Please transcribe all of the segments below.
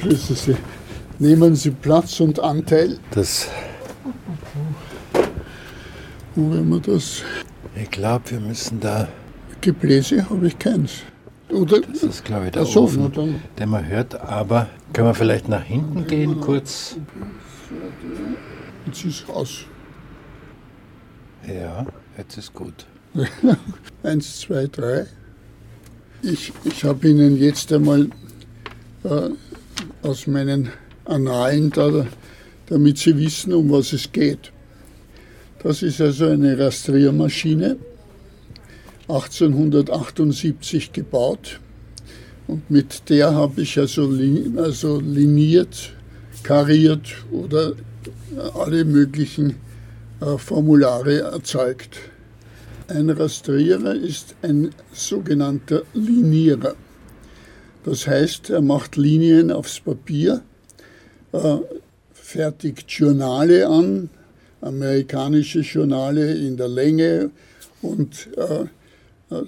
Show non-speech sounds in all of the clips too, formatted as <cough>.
Grüße Sie. Nehmen Sie Platz und Anteil. Das. Wo werden wir das? Ich glaube, wir müssen da. Gebläse habe ich keins. Oder? Das ist, glaube ich, der so, Ofen, dann. den man hört. Aber können wir vielleicht nach hinten gehen, kurz? Jetzt ist aus. Ja, jetzt ist gut. <laughs> Eins, zwei, drei. Ich, ich habe Ihnen jetzt einmal äh, aus meinen Annalen, da, damit Sie wissen, um was es geht. Das ist also eine Rastriermaschine, 1878 gebaut. Und mit der habe ich also, lin, also liniert, kariert oder alle möglichen äh, Formulare erzeugt. Ein Rastrierer ist ein sogenannter Linierer. Das heißt, er macht Linien aufs Papier, äh, fertigt Journale an, amerikanische Journale in der Länge und äh,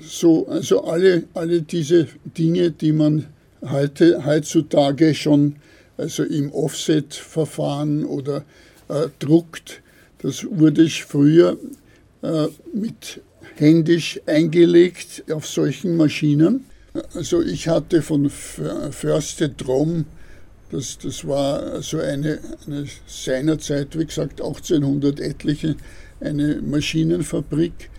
so, also alle, alle diese Dinge, die man heute, heutzutage schon also im Offset-Verfahren oder äh, druckt, das wurde ich früher äh, mit händisch eingelegt auf solchen Maschinen. Also ich hatte von Förste Drom, das, das war so eine, eine seinerzeit, wie gesagt 1800 etliche, eine Maschinenfabrik,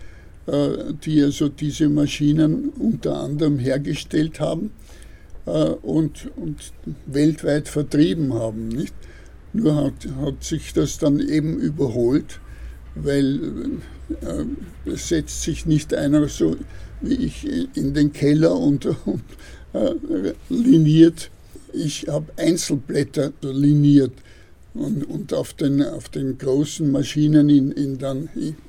äh, die also diese Maschinen unter anderem hergestellt haben äh, und, und weltweit vertrieben haben. Nicht? Nur hat, hat sich das dann eben überholt, weil äh, es setzt sich nicht einer so wie ich in den Keller und, <laughs> und äh, liniert. Ich habe Einzelblätter liniert und, und auf, den, auf den großen Maschinen in, in, dann,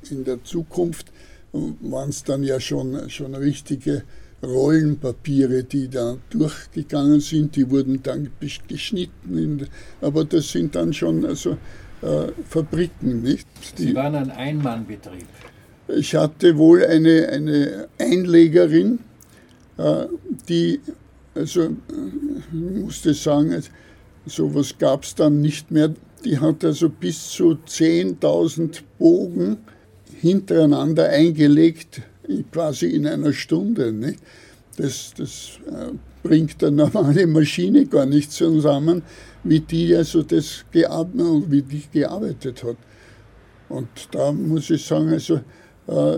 in der Zukunft waren es dann ja schon, schon richtige Rollenpapiere, die da durchgegangen sind. Die wurden dann geschnitten, aber das sind dann schon also, äh, Fabriken, nicht? Die, Sie waren ein Einmannbetrieb. Ich hatte wohl eine, eine Einlegerin, äh, die, also ich musste sagen, sowas gab es dann nicht mehr. Die hat also bis zu 10.000 Bogen hintereinander eingelegt, quasi in einer Stunde. Nicht? Das, das äh, bringt eine normale Maschine gar nicht zusammen, wie die also das wie die gearbeitet hat. Und da muss ich sagen, also äh,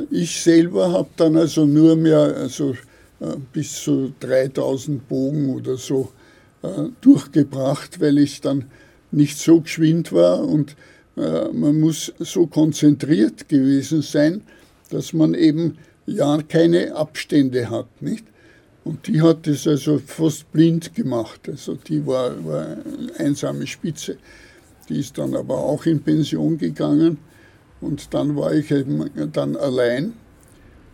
ich selber habe dann also nur mehr also, äh, bis zu 3000 Bogen oder so äh, durchgebracht, weil ich dann nicht so geschwind war und man muss so konzentriert gewesen sein, dass man eben ja keine Abstände hat, nicht? Und die hat es also fast blind gemacht. Also die war, war eine einsame Spitze. Die ist dann aber auch in Pension gegangen und dann war ich eben dann allein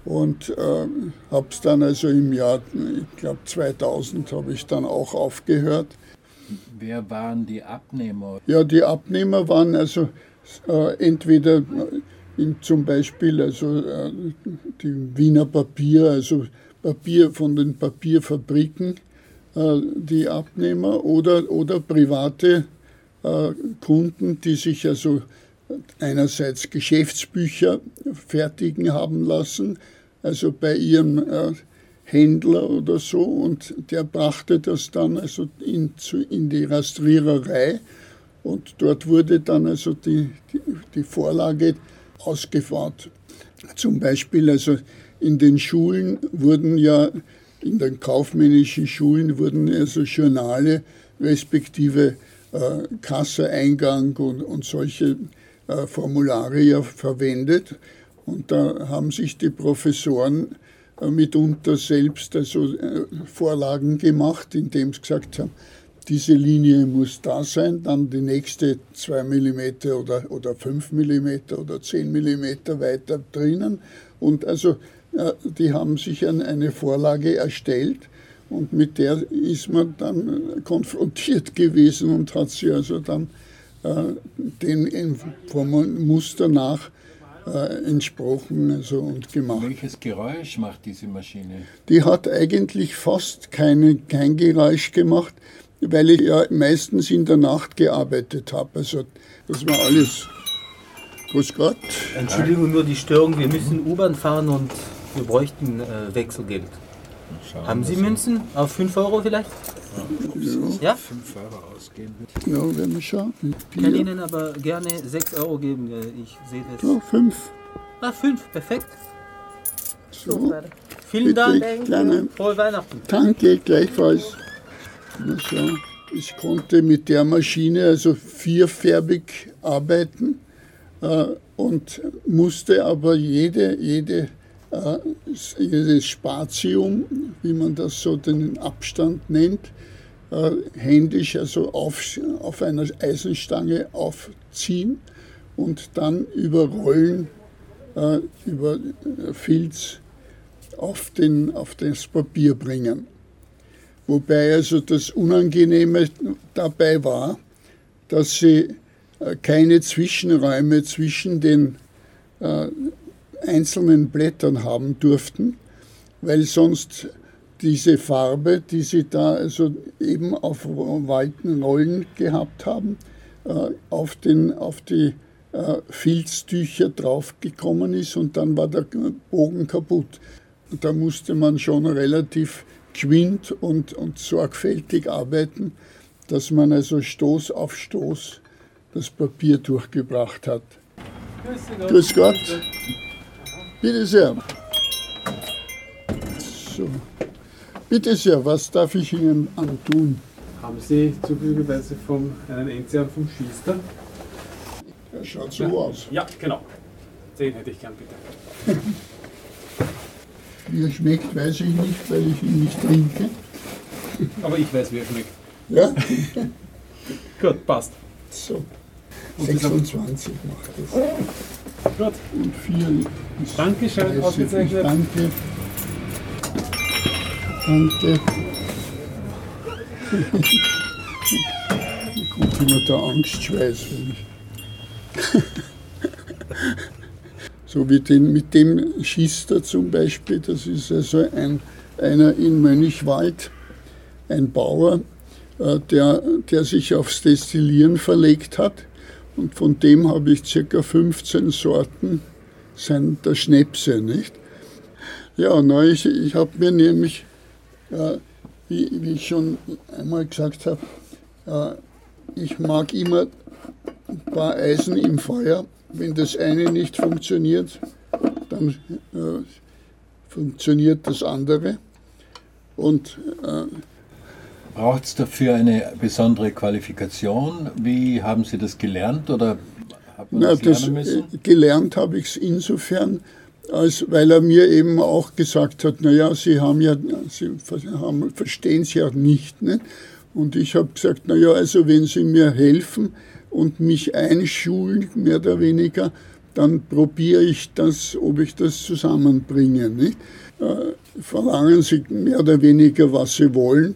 und äh, habe es dann also im Jahr, ich glaube 2000, habe ich dann auch aufgehört. Wer waren die Abnehmer? Ja, die Abnehmer waren also äh, entweder in, zum Beispiel also äh, die Wiener Papier, also Papier von den Papierfabriken, äh, die Abnehmer oder, oder private äh, Kunden, die sich also einerseits Geschäftsbücher fertigen haben lassen, also bei ihrem äh, Händler oder so, und der brachte das dann also in, in die Rastriererei und dort wurde dann also die, die, die Vorlage ausgefahren. Zum Beispiel also in den Schulen wurden ja, in den kaufmännischen Schulen wurden also Journale respektive äh, Kasseeingang und, und solche äh, Formulare verwendet. Und da haben sich die Professoren äh, mitunter selbst also äh, Vorlagen gemacht, indem sie gesagt haben, diese Linie muss da sein, dann die nächste 2 mm oder, oder 5 mm oder 10 mm weiter drinnen. Und also die haben sich eine Vorlage erstellt und mit der ist man dann konfrontiert <laughs> gewesen und hat sie also dann den vom Muster nach äh, entsprochen also, und gemacht. Welches Geräusch macht diese Maschine? Die hat eigentlich fast keine, kein Geräusch gemacht. weil ich ja meistens in der Nacht gearbeitet habe. Also das war alles. Grüß Gott. Entschuldigung, nur die Störung. Wir müssen U-Bahn fahren und wir bräuchten äh, Wechselgeld. Schauen, Haben Sie Münzen? Auf 5 Euro vielleicht? Ja? Fünf Euro ausgehen. Ja, wenn wir schauen. Ich kann. Ihnen aber gerne 6 Euro geben. Ich sehe das. Ja, fünf. Ah, 5, perfekt. So. Vielen Bitte, Dank. kleine- Frohe Weihnachten. Danke, gleichfalls. Na so, ich konnte mit der Maschine also vierfärbig arbeiten äh, und musste aber jede, jede, jedes Spatium, wie man das so den Abstand nennt, äh, händisch also auf, auf einer Eisenstange aufziehen und dann überrollen äh, über äh, Filz auf, den, auf das Papier bringen. Wobei also das Unangenehme dabei war, dass sie keine Zwischenräume zwischen den einzelnen Blättern haben durften, weil sonst diese Farbe, die sie da also eben auf weiten Rollen gehabt haben, äh, auf, den, auf die äh, Filztücher draufgekommen ist und dann war der Bogen kaputt. Und da musste man schon relativ geschwind und, und sorgfältig arbeiten, dass man also Stoß auf Stoß das Papier durchgebracht hat. Grüß Gott. Bitte sehr. So. Bitte sehr, was darf ich Ihnen antun? Haben Sie zufälligerweise vom, einen Enzian vom Schiester? Er schaut so aus. Ja, genau. Den hätte ich gern bitte. <laughs> Wie er schmeckt, weiß ich nicht, weil ich ihn nicht trinke. Aber ich weiß, wie er schmeckt. Ja, <laughs> Gut, passt. so. Und dieser- 26 macht das. Gut. Und 4 ist Dankeschön, 30. ausgezeichnet. Danke. Danke. <laughs> Mir kommt immer der Angstschweiß, ich. <laughs> so wie den, mit dem Schister zum Beispiel, das ist also ein, einer in Mönchwald, ein Bauer, äh, der, der sich aufs Destillieren verlegt hat. Und von dem habe ich ca. 15 Sorten der Schnäpse, nicht? Ja, na, ich, ich habe mir nämlich, äh, wie, wie ich schon einmal gesagt habe, äh, ich mag immer ein paar Eisen im Feuer. Wenn das eine nicht funktioniert, dann äh, funktioniert das andere. Und äh, Braucht es dafür eine besondere Qualifikation? Wie haben Sie das gelernt oder hat man Na, das das, lernen müssen? äh, gelernt habe ich es insofern, als weil er mir eben auch gesagt hat, naja, Sie haben ja, Sie haben, verstehen es ja nicht. Ne? Und ich habe gesagt, naja, also wenn Sie mir helfen und mich einschulen, mehr oder weniger, dann probiere ich das, ob ich das zusammenbringe. Nicht? Äh, verlangen Sie mehr oder weniger, was Sie wollen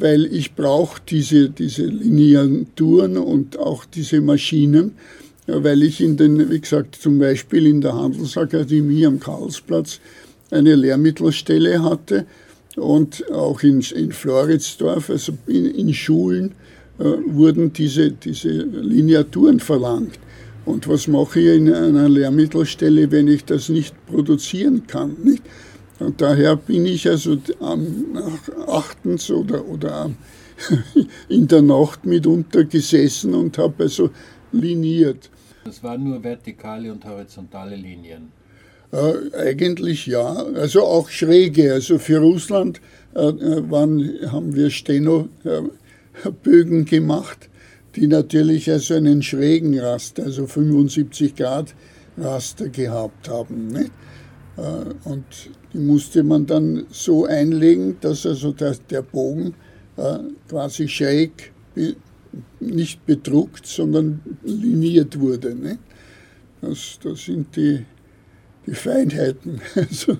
weil ich brauche diese, diese Lineaturen und auch diese Maschinen, weil ich in den, wie gesagt, zum Beispiel in der Handelsakademie am Karlsplatz eine Lehrmittelstelle hatte und auch in, in Floridsdorf, also in, in Schulen, äh, wurden diese, diese Lineaturen verlangt. Und was mache ich in einer Lehrmittelstelle, wenn ich das nicht produzieren kann? Nicht? Und daher bin ich also am nach achtens oder, oder <laughs> in der Nacht mitunter gesessen und habe also liniert. Das waren nur vertikale und horizontale Linien. Äh, eigentlich ja, also auch schräge. Also für Russland äh, äh, waren, haben wir Steno-Bögen gemacht, die natürlich also einen schrägen Raster, also 75 Grad Raster gehabt haben. Nicht? Äh, Und die musste man dann so einlegen, dass also der, der Bogen äh, quasi schräg nicht bedruckt, sondern liniert wurde. Nicht? Das, das sind die, die Feinheiten. <laughs> Also,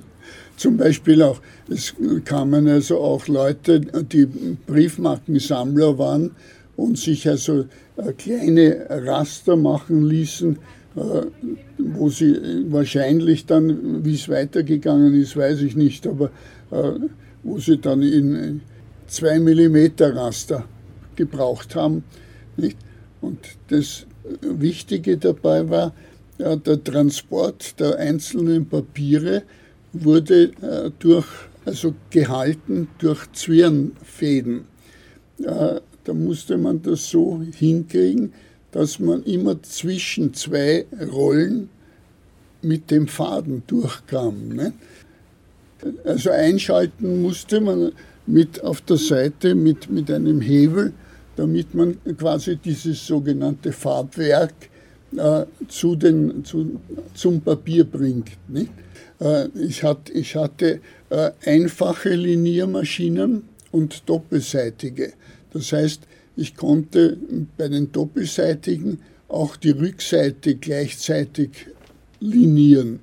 zum Beispiel auch, es kamen also auch Leute, die Briefmarkensammler waren und sich also äh, kleine Raster machen ließen, wo sie wahrscheinlich dann, wie es weitergegangen ist, weiß ich nicht, aber äh, wo sie dann in zwei Millimeter Raster gebraucht haben. Nicht? Und das Wichtige dabei war, ja, der Transport der einzelnen Papiere wurde äh, durch, also gehalten durch Zwirnfäden. Äh, da musste man das so hinkriegen, dass man immer zwischen zwei Rollen mit dem Faden durchkam. Ne? Also einschalten musste man mit auf der Seite mit, mit einem Hebel, damit man quasi dieses sogenannte Farbwerk äh, zu den, zu, zum Papier bringt. Nicht? Äh, ich, hat, ich hatte äh, einfache Liniermaschinen und doppelseitige. Das heißt, ich konnte bei den doppelseitigen auch die Rückseite gleichzeitig linieren.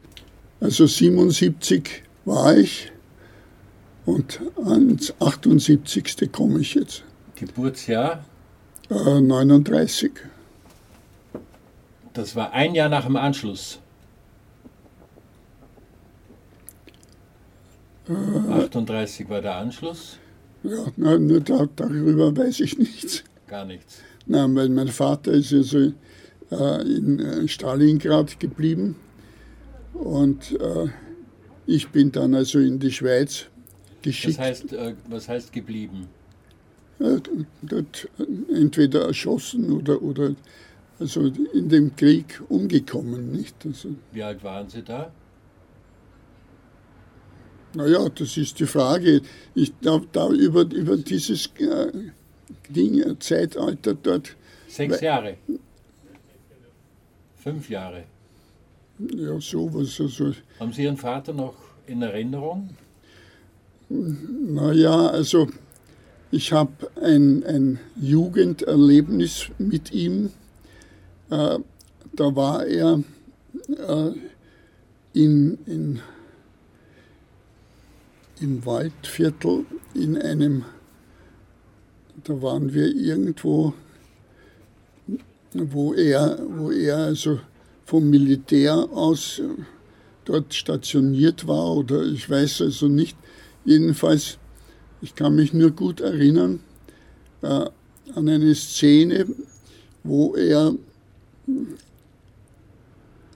Also 77 war ich und ans 78. komme ich jetzt. Geburtsjahr? Äh, 39. Das war ein Jahr nach dem Anschluss. Äh, 38 war der Anschluss. Ja, nur da, darüber weiß ich nichts. Gar nichts. Nein, weil mein Vater ist ja so äh, in äh, Stalingrad geblieben und äh, ich bin dann also in die Schweiz geschickt. Was heißt, äh, was heißt geblieben? dort entweder erschossen oder, oder also in dem Krieg umgekommen. Nicht? Also, Wie alt waren Sie da? Naja, das ist die Frage. Ich darf da über, über dieses äh, Ding, äh, Zeitalter dort. Sechs Jahre. Fünf Jahre. Ja, sowas. Also, Haben Sie Ihren Vater noch in Erinnerung? Naja, also ich habe ein, ein Jugenderlebnis mit ihm. Äh, da war er äh, in, in im Waldviertel in einem, da waren wir irgendwo, wo er, wo er also vom Militär aus dort stationiert war oder ich weiß also nicht. Jedenfalls, ich kann mich nur gut erinnern äh, an eine Szene, wo er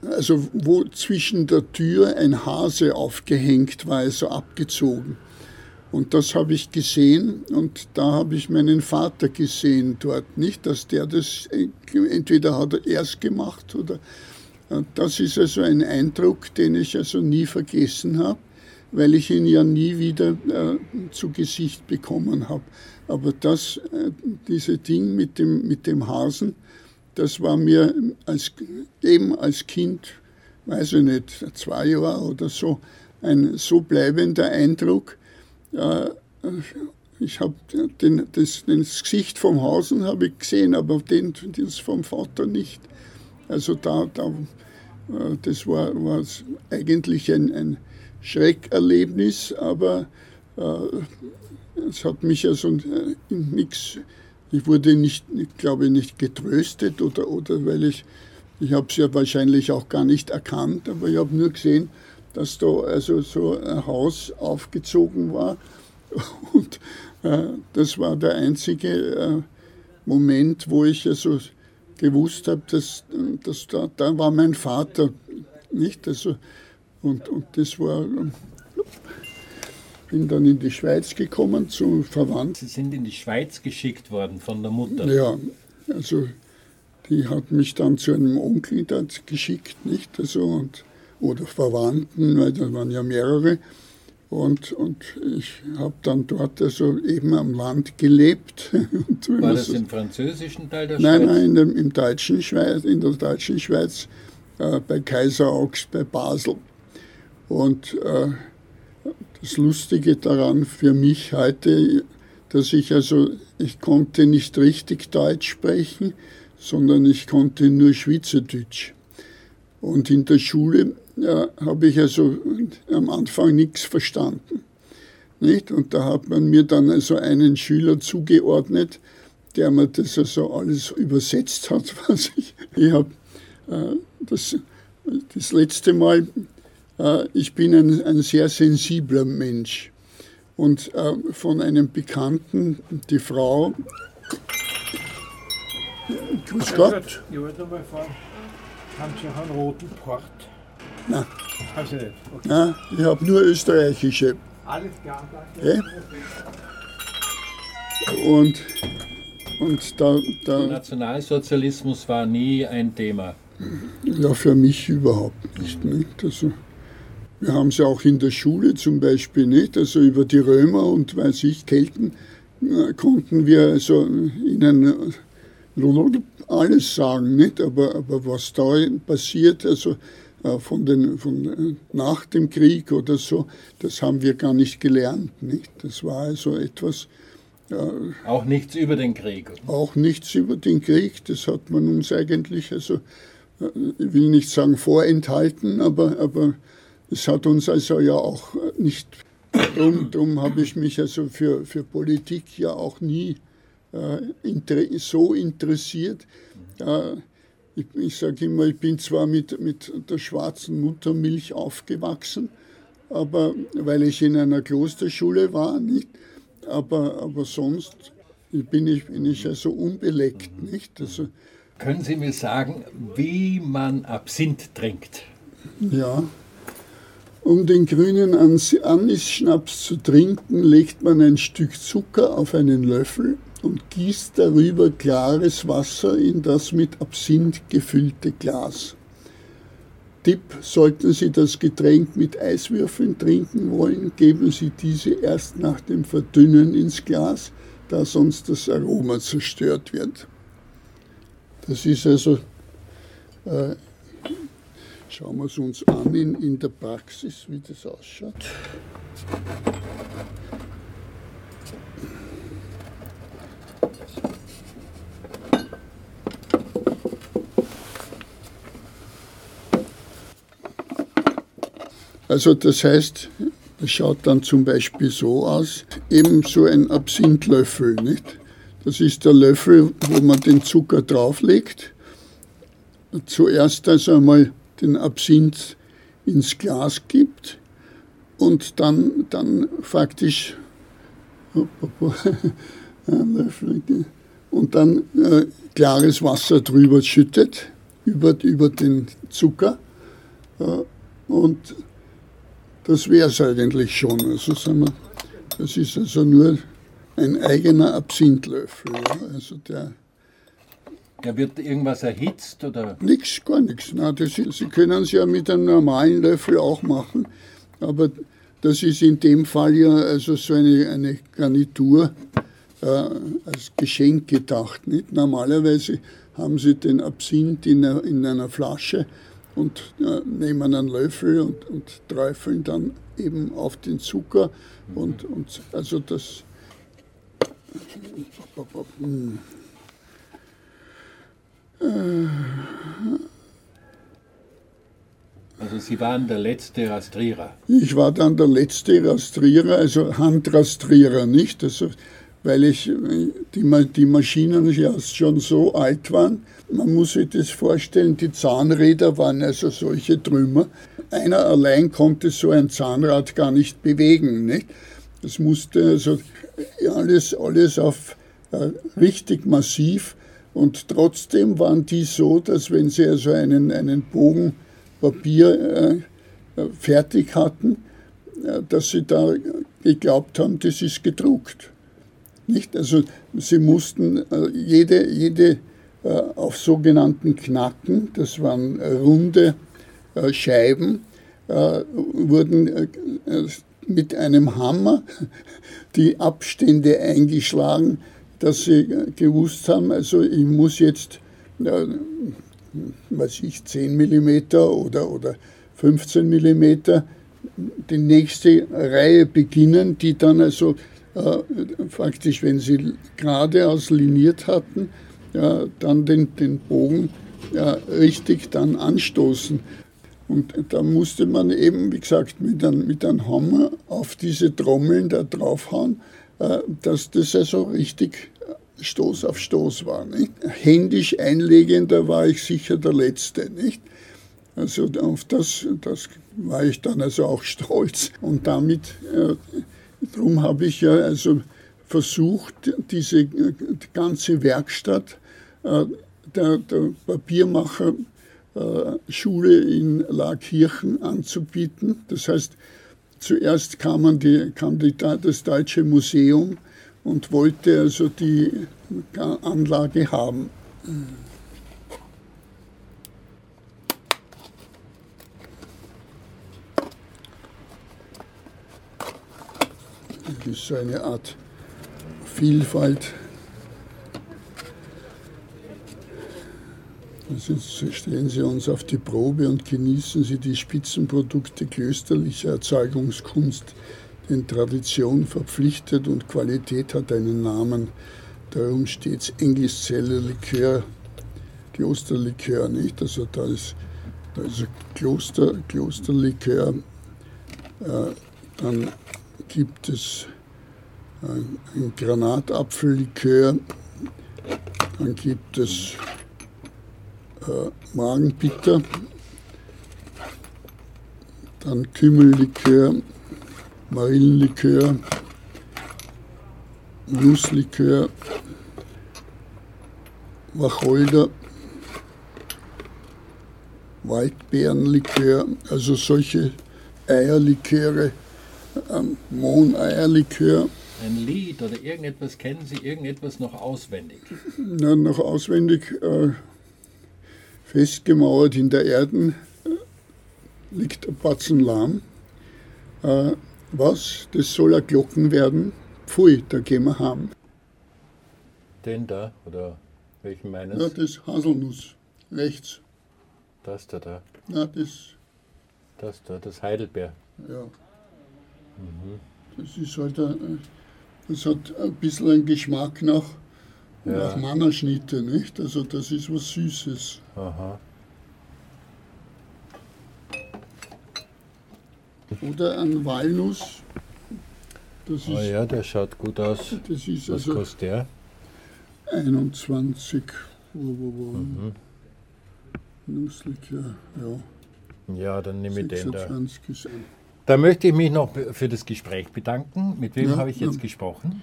also wo zwischen der Tür ein Hase aufgehängt war, also abgezogen. Und das habe ich gesehen und da habe ich meinen Vater gesehen dort. Nicht, dass der das, entweder hat er erst gemacht oder. Das ist also ein Eindruck, den ich also nie vergessen habe, weil ich ihn ja nie wieder äh, zu Gesicht bekommen habe. Aber das, äh, diese Ding mit dem, mit dem Hasen, das war mir als, eben als Kind, weiß ich nicht, zwei Jahre oder so, ein so bleibender Eindruck. Ich habe das, das, Gesicht vom Hausen habe ich gesehen, aber den, das vom Vater nicht. Also da, da das war, war eigentlich ein, ein Schreckerlebnis, aber äh, es hat mich also in nichts ich wurde nicht, ich glaube nicht getröstet oder, oder weil ich, ich habe es ja wahrscheinlich auch gar nicht erkannt, aber ich habe nur gesehen, dass da also so ein Haus aufgezogen war <laughs> und äh, das war der einzige äh, Moment, wo ich also gewusst habe, dass, dass da, da war mein Vater, nicht? Also, und, und das war bin dann in die Schweiz gekommen zu Verwandten. Sie sind in die Schweiz geschickt worden von der Mutter? Ja, also die hat mich dann zu einem Onkel dort geschickt, nicht? Also, und, oder Verwandten, weil da waren ja mehrere. Und, und ich habe dann dort also eben am Land gelebt. <laughs> War das im französischen Teil der nein, Schweiz? Nein, nein, im deutschen Schweiz, in der deutschen Schweiz, äh, bei Kaiser Augst bei Basel. Und äh, das Lustige daran für mich heute, dass ich also, ich konnte nicht richtig Deutsch sprechen, sondern ich konnte nur Schweizerdeutsch. Und in der Schule ja, habe ich also am Anfang nichts verstanden. Nicht? Und da hat man mir dann also einen Schüler zugeordnet, der mir das also alles übersetzt hat, <laughs> was ich. Ich habe äh, das, das letzte Mal äh, ich bin ein, ein, sehr sensibler Mensch. Und äh, von einem Bekannten, die Frau, Grüß Gott. Ich wollte noch mal fragen, haben Sie auch einen roten Port? Nein. Haben Sie nicht? Okay. Nein, ich habe nur österreichische. Alles klar, danke. Ja? Und, und da, Der da, Nationalsozialismus war nie ein Thema. ja, für mich überhaupt nicht. nicht? Also, wir haben es ja auch in der Schule zum Beispiel nicht. Also über die Römer und weiß ich, Kelten äh, konnten wir also ihnen äh, alles sagen, nicht? Aber, aber was da passiert, also äh, von den, von, nach dem Krieg oder so, das haben wir gar nicht gelernt. Nicht? Das war also etwas, Auch nichts über den Krieg. auch nichts über den Krieg, das hat man uns eigentlich, also ich will nicht sagen vorenthalten, aber, aber es hat uns also ja auch nicht, darum, darum habe ich mich also für, für Politik ja auch nie äh, inter, so interessiert. Äh, ich ich sage immer, ich bin zwar mit, mit der schwarzen Muttermilch aufgewachsen, aber weil ich in einer Klosterschule war, nicht, aber, aber sonst bin ich, bin ich also unbeleckt, nicht? Also, Können Sie mir sagen, wie man Absinth trinkt? ja. Um den grünen Anisschnaps zu trinken, legt man ein Stück Zucker auf einen Löffel und gießt darüber klares Wasser in das mit Absinth gefüllte Glas. Tipp, sollten Sie das Getränk mit Eiswürfeln trinken wollen, geben Sie diese erst nach dem Verdünnen ins Glas, da sonst das Aroma zerstört wird. Das ist also, äh, schauen wir es uns an in, in der Praxis, wie das ausschaut. Also das heißt, das schaut dann zum Beispiel so aus, eben so ein Absinthlöffel, nicht? Das ist der Löffel, wo man den Zucker drauflegt. Zuerst also einmal den Absinth ins Glas gibt und dann, dann faktisch <laughs> und dann äh, klares Wasser drüber schüttet, über, über den Zucker. Äh, und das wäre es eigentlich schon. Also sagen wir, das ist also nur ein eigener Absinthlöffel. Ja. Also der Ja, wird irgendwas erhitzt oder? nichts, gar nichts. Sie können es ja mit einem normalen Löffel auch machen, aber das ist in dem Fall ja also so eine, eine Garnitur äh, als Geschenk gedacht. Nicht? Normalerweise haben Sie den Absinth in einer, in einer Flasche und äh, nehmen einen Löffel und, und träufeln dann eben auf den Zucker und, und also das Also Sie waren der letzte Rastrierer. Ich war dann der letzte Rastrierer, also Handrastrierer, nicht? Also, weil ich, die, die Maschinen ja schon so alt waren. Man muss sich das vorstellen, die Zahnräder waren also solche Trümmer. Einer allein konnte so ein Zahnrad gar nicht bewegen, nicht? Das musste also alles, alles auf äh, richtig massiv und trotzdem waren die so, dass wenn sie also einen, einen Bogen Papier äh, äh, fertig hatten, äh, dass sie da geglaubt haben, das ist gedruckt. Nicht? Also sie mussten äh, jede, jede auf sogenannten Knacken, das waren runde Scheiben, wurden mit einem Hammer <laughs> die Abstände eingeschlagen, dass sie gewusst haben, also ich muss jetzt äh, weiß ich, 10 mm oder, oder 15 mm die nächste Reihe beginnen, die dann also äh, faktisch, wenn sie geradeaus liniert hatten, ja, dann den, den Bogen ja, richtig dann anstoßen. Und da musste man eben, wie gesagt, mit einem, mit einem Hammer auf diese Trommeln da draufhauen, dass das also richtig Stoß auf Stoß war. Nicht? Händisch einlegender war ich sicher der Letzte. Nicht? Also auf das, das war ich dann also auch <laughs> stolz. Und damit, äh, darum habe ich ja also versucht, diese äh, ganze Werkstatt, äh, der, der Papiermacherschule in Laakirchen anzubieten. Das heißt, zuerst kam, die, kam die, das Deutsche Museum und wollte also die Anlage haben. Das ist so eine Art Vielfalt. Stellen Sie uns auf die Probe und genießen Sie die Spitzenprodukte klösterlicher Erzeugungskunst, denn Tradition verpflichtet und Qualität hat einen Namen. Darum steht es Englischzeller Likör, Klosterlikör, nicht? Also da ist, da ist Kloster, Klosterlikör. Äh, dann gibt es ein, Granatapfellikör, dann gibt es Magenbitter, dann Kümmellikör, Marillenlikör, Nusslikör, Wacholder, Waldbeerenlikör, also solche Eierliköre, ähm, Mohneierlikör. Ein Lied oder irgendetwas, kennen Sie irgendetwas noch auswendig? Na, noch auswendig äh, festgemauert in der Erde liegt ein Batzen Lahm. Äh, was? Das soll ein Glocken werden? Pfui, da gehen wir heim. Den da, oder welchen meinen Ja, Sie? das Haselnuss, rechts. Das da, da. Na, das, Das da, das Heidelbeer. ja. Das ist halt, ein, das hat ein bisschen einen Geschmack nach, Ja. nach Mannerschnitte, nicht? Also das ist was Süßes. Aha. Oder ein Walnuss. Das ist, Oh ja, der schaut gut aus. das ist Was also kostet der? 21. Wo, wo, wo. Mhm. Nusslikör, ja. Ja, dann nehme ich den da. 26 ist ein. Da möchte ich mich noch für das Gespräch bedanken. Mit wem Ja, habe ich jetzt ja. gesprochen?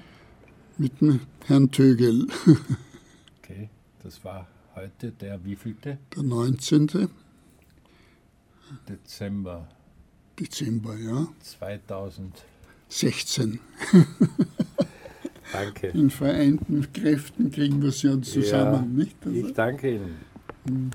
Mit dem Herrn Tögel, <laughs> Okay, das war heute der wievielte? der 19. Dezember Dezember, ja. 2016. 16. <laughs> Danke. In vereinten Kräften kriegen wir sie ja zusammen, nicht? Also, Ich danke Ihnen.